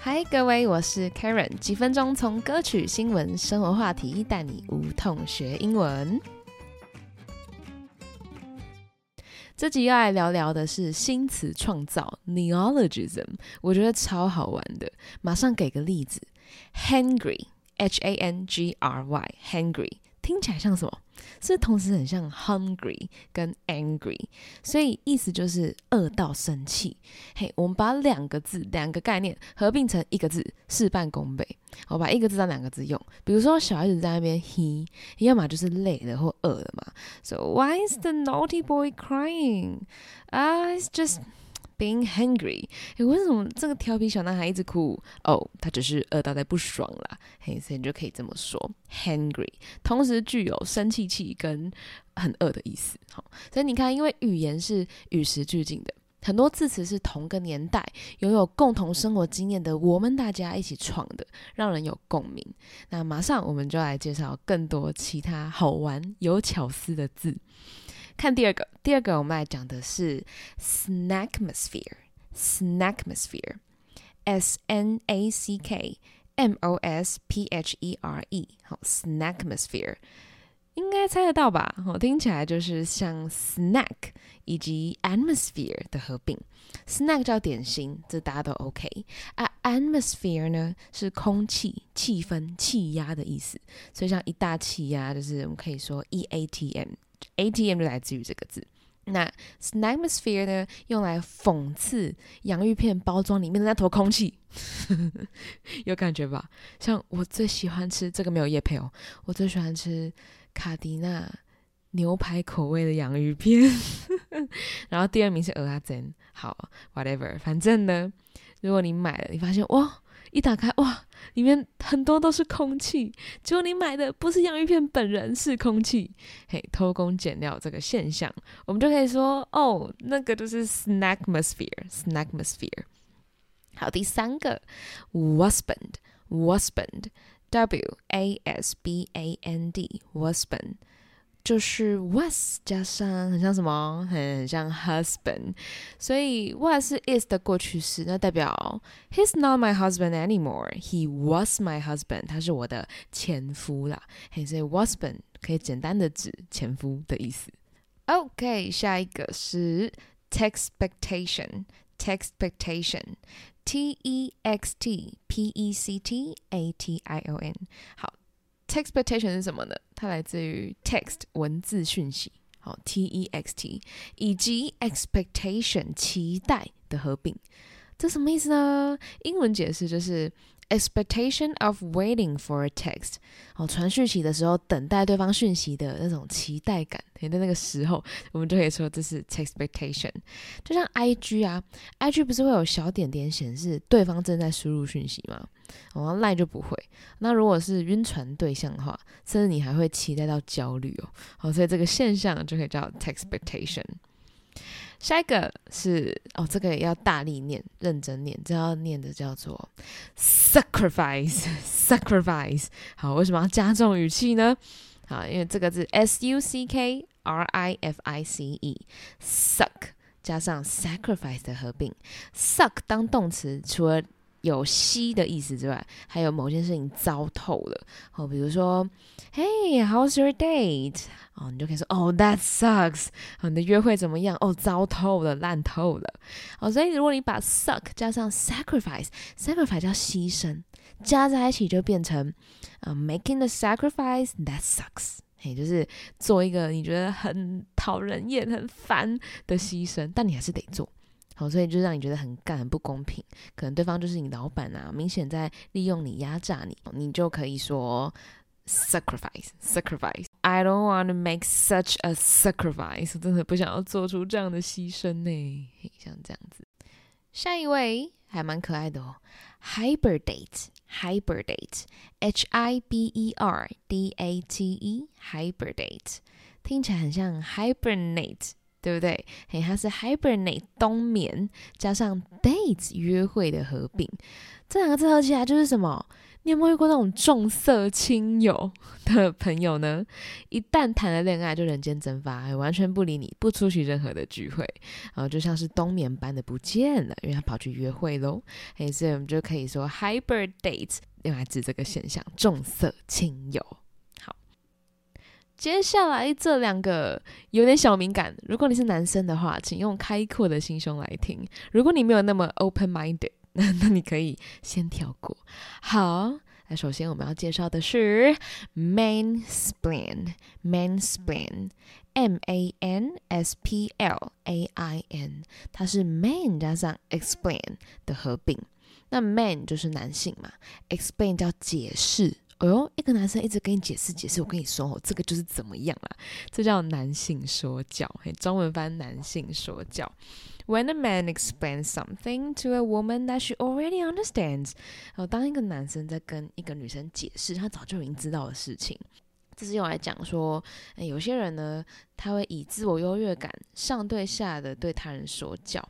嗨，各位，我是 Karen，几分钟从歌曲、新闻、生活话题带你无痛学英文。这集要来聊聊的是新词创造 （neologism），我觉得超好玩的。马上给个例子：hangry，h a n g r y，hangry。听起来像什么？是同时很像 hungry 跟 angry，所以意思就是饿到生气。嘿，我们把两个字、两个概念合并成一个字，事半功倍。我把一个字当两个字用，比如说小孩子在那边 he，要么就是累了或饿了嘛。So why is the naughty boy crying? Ah, it's just. Being hungry，诶，为什么这个调皮小男孩一直哭？哦，他只是饿到在不爽啦。嘿，所以你就可以这么说，hungry，同时具有生气气跟很饿的意思。好，所以你看，因为语言是与时俱进的，很多字词是同个年代拥有共同生活经验的我们大家一起创的，让人有共鸣。那马上我们就来介绍更多其他好玩有巧思的字。看第二个，第二个我们来讲的是 snackmosphere，snackmosphere，s n a c k m o s p h e r e，好，snackmosphere，应该猜得到吧？好，听起来就是像 snack 以及 atmosphere 的合并。snack 叫点心，这大家都 OK。啊，atmosphere 呢是空气、气氛、气压的意思，所以像一大气压，就是我们可以说 E A T M。ATM 就来自于这个字。那 snackmosphere 呢，用来讽刺洋芋片包装里面的那坨空气，有感觉吧？像我最喜欢吃这个没有叶配哦，我最喜欢吃卡迪娜牛排口味的洋芋片，然后第二名是鹅阿珍。好，whatever，反正呢，如果你买了，你发现哇。一打开，哇，里面很多都是空气。结果你买的不是洋芋片本人，是空气。嘿，偷工减料这个现象，我们就可以说，哦，那个就是 snackmosphere，snackmosphere。好，第三个，wasband，wasband，w a s b a n d，wasband。就是 was 加上很像什么，很像 husband，所以 was 是 is 的过去式，那代表 he's not my husband anymore，he was my husband，他是我的前夫啦。嘿，所以 wasband 可以简单的指前夫的意思。OK，下一个是 expectation，expectation，T E X T P E C T A T I O N，好。Textpectation 是什么呢？它来自于 text 文字讯息，好 T E X T，以及 expectation 期待的合并，这什么意思呢？英文解释就是。Expectation of waiting for a text，哦，传讯息的时候等待对方讯息的那种期待感，在那个时候，我们就可以说这是 expectation。就像 IG 啊，IG 不是会有小点点显示对方正在输入讯息吗？哦，赖就不会。那如果是晕船对象的话，甚至你还会期待到焦虑哦。好，所以这个现象就可以叫 expectation。下一个是哦，这个也要大力念，认真念，这要念的叫做 sacrifice，sacrifice。好，为什么要加重语气呢？好，因为这个字 s u c k r i f i c e，suck 加上 sacrifice 的合并，suck 当动词，除了有吸的意思之外，还有某件事情糟透了。哦，比如说，Hey，how's your date？哦，你就可以说，哦，that sucks。哦，你的约会怎么样？哦，糟透了，烂透了。哦，所以如果你把 suck 加上 sacrifice，sacrifice 叫牺牲，加在一起就变成，呃，making the sacrifice that sucks。嘿，就是做一个你觉得很讨人厌、很烦的牺牲，但你还是得做。好，所以就让你觉得很干、很不公平。可能对方就是你老板啊，明显在利用你、压榨你，你就可以说 sacrifice, sacrifice. I don't want to make such a sacrifice. 真的不想要做出这样的牺牲呢。像这样子，下一位还蛮可爱的哦，hibernate, hibernate, H I B E R D A T E, hibernate，听起来很像 hibernate。对不对？嘿，它是 hibernate 冬眠加上 date 约会的合并，这两个字合起来就是什么？你有没有遇过那种重色轻友的朋友呢？一旦谈了恋爱，就人间蒸发，完全不理你，不出席任何的聚会，然后就像是冬眠般的不见了，因为他跑去约会喽。嘿，所以我们就可以说 hibernate 用来指这个现象，重色轻友。接下来这两个有点小敏感，如果你是男生的话，请用开阔的心胸来听；如果你没有那么 open minded。那那你可以先跳过。好，那首先我们要介绍的是 mansplain，mansplain，m a n s p l a i n，它是 man 加上 explain 的合并。那 man 就是男性嘛，explain 叫解释。哎呦，一个男生一直跟你解释解释，我跟你说哦，这个就是怎么样啦，这叫男性说教，嘿，中文翻男性说教。When a man explains something to a woman that she already understands，然后当一个男生在跟一个女生解释他早就已经知道的事情，这是用来讲说，有些人呢，他会以自我优越感上对下的对他人说教。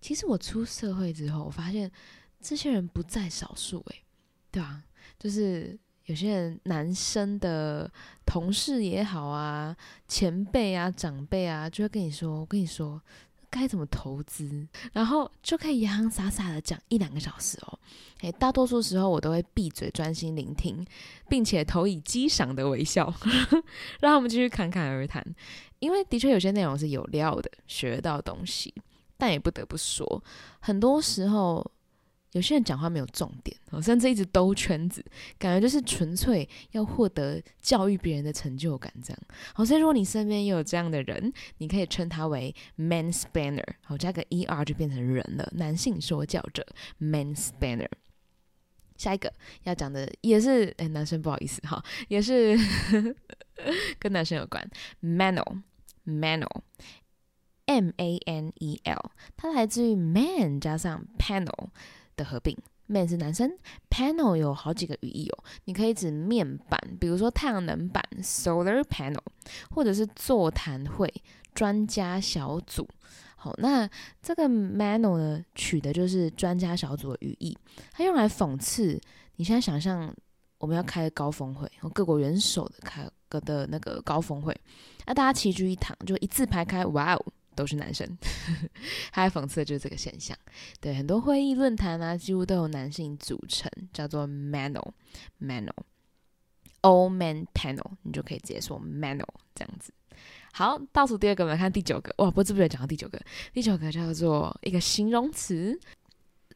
其实我出社会之后，我发现这些人不在少数，诶，对啊？就是。有些人男生的同事也好啊，前辈啊、长辈啊，就会跟你说：“我跟你说该怎么投资。”然后就可以洋洋洒洒的讲一两个小时哦。诶，大多数时候我都会闭嘴专心聆听，并且投以激赏的微笑，让他们继续侃侃而谈。因为的确有些内容是有料的，学到东西，但也不得不说，很多时候。有些人讲话没有重点，甚至一直兜圈子，感觉就是纯粹要获得教育别人的成就感这样。好，所以如果你身边也有这样的人，你可以称他为 man spanner，好，加个 er 就变成人了，男性说教者 man spanner。下一个要讲的也是，哎，男生不好意思哈，也是 跟男生有关，manel，manel，m a n e l，它来自于 man 加上 panel。的合并，man 是男生，panel 有好几个语义哦。你可以指面板，比如说太阳能板 （solar panel），或者是座谈会、专家小组。好，那这个 manel 呢，取的就是专家小组的语义，它用来讽刺。你现在想象我们要开高峰会，各国元首的开个的那个高峰会，那大家齐聚一堂，就一字排开，哇哦！都是男生，他还讽刺的就是这个现象。对，很多会议论坛啊，几乎都有男性组成，叫做 manel，manel，all man panel，你就可以直接说 manel 这样子。好，倒数第二个，我们看第九个。哇，不知不觉讲到第九个，第九个叫做一个形容词，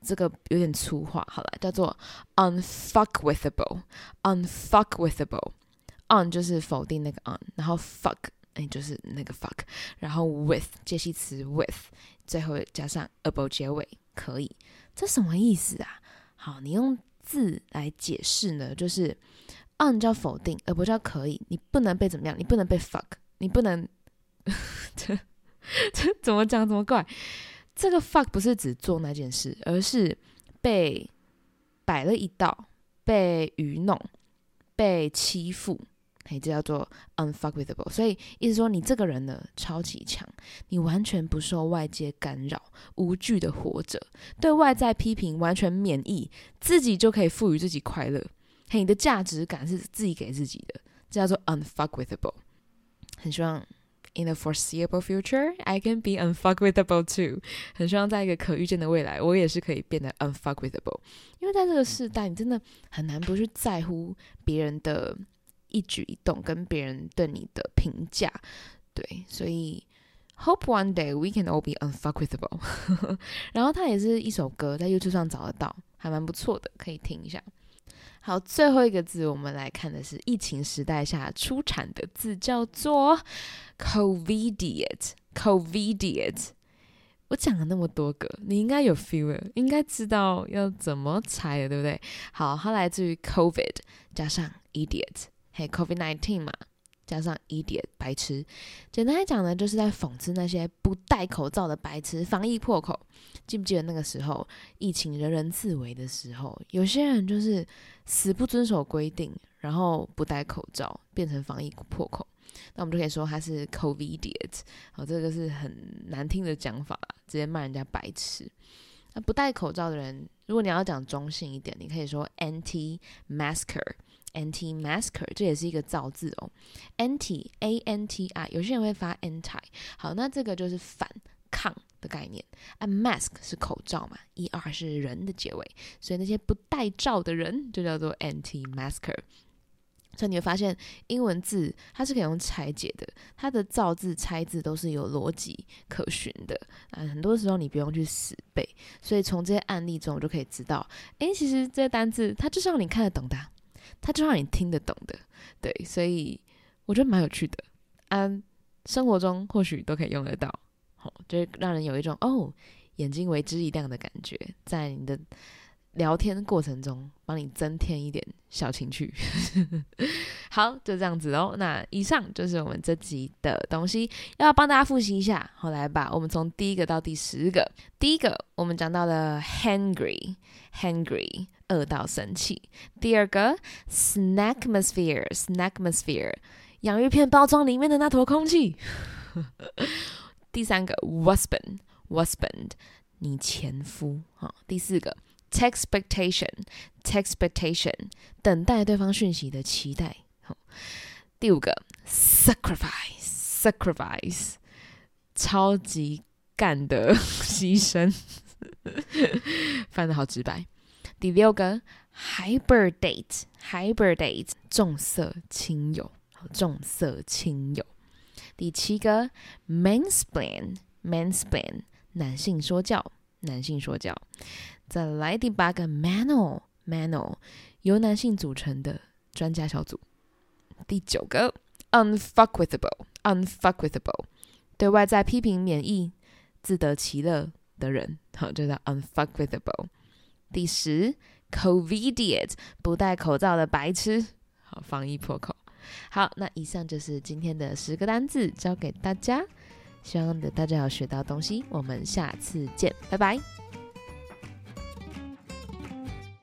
这个有点粗话，好了，叫做 unfuckwithable，unfuckwithable，un 就是否定那个 un，然后 fuck。哎，就是那个 fuck，然后 with 介系词 with，最后加上 able 结尾，可以，这什么意思啊？好，你用字来解释呢，就是 on 叫否定，able 叫可以，你不能被怎么样，你不能被 fuck，你不能，这这怎么讲怎么怪？这个 fuck 不是指做那件事，而是被摆了一道，被愚弄，被欺负。嘿，这叫做 unfuckwithable，所以意思说你这个人呢超级强，你完全不受外界干扰，无惧的活着，对外在批评完全免疫，自己就可以赋予自己快乐。嘿，你的价值感是自己给自己的，这叫做 unfuckwithable。很希望 in the foreseeable future I can be unfuckwithable too。很希望在一个可预见的未来，我也是可以变得 unfuckwithable。因为在这个时代，你真的很难不去在乎别人的。一举一动跟别人对你的评价，对，所以 hope one day we can all be unfuckwithable。然后它也是一首歌，在 YouTube 上找得到，还蛮不错的，可以听一下。好，最后一个字我们来看的是疫情时代下出产的字，叫做 covidiate。covidiate，我讲了那么多个，你应该有 feel，应该知道要怎么猜的，对不对？好，它来自于 COVID 加上 idiot。嘿，Covid nineteen 嘛，加上 idiot 白痴，简单来讲呢，就是在讽刺那些不戴口罩的白痴。防疫破口，记不记得那个时候疫情人人自危的时候，有些人就是死不遵守规定，然后不戴口罩，变成防疫破口。那我们就可以说他是 covidiot。好，这个是很难听的讲法啦，直接骂人家白痴。那不戴口罩的人，如果你要讲中性一点，你可以说 anti-masker。Anti-masker 这也是一个造字哦，anti a n t i，有些人会发 anti。好，那这个就是反抗的概念。啊，mask 是口罩嘛，e r 是人的结尾，所以那些不戴罩的人就叫做 anti-masker。所以你会发现，英文字它是可以用拆解的，它的造字拆字都是有逻辑可循的啊。很多时候你不用去死背，所以从这些案例中，我就可以知道，诶，其实这些单字它就是让你看得懂的。它就让你听得懂的，对，所以我觉得蛮有趣的啊。生活中或许都可以用得到，好，就让人有一种哦，眼睛为之一亮的感觉，在你的聊天过程中帮你增添一点小情趣。好，就这样子哦。那以上就是我们这集的东西，要帮大家复习一下。好，来吧，我们从第一个到第十个。第一个，我们讲到了 hungry，hungry。饿到生气。第二个，snackmosphere，snackmosphere，洋芋片包装里面的那坨空气。第三个，husband，husband，你前夫。好，第四个 expectation，expectation，等待对方讯息的期待。好，第五个，sacrifice，sacrifice，超级干的牺牲。翻的好直白。第六个，hibernate，hibernate，重色轻友，重色轻友。第七个，mansplain，mansplain，男性说教，男性说教。再来第八个，manel，manel，由男性组成的专家小组。第九个，unfuckwithable，unfuckwithable，对外在批评免疫、自得其乐的人，好，就叫 unfuckwithable。第十，covidiot，不戴口罩的白痴，好，防疫破口。好，那以上就是今天的十个单字，教给大家，希望的大家有学到东西。我们下次见，拜拜。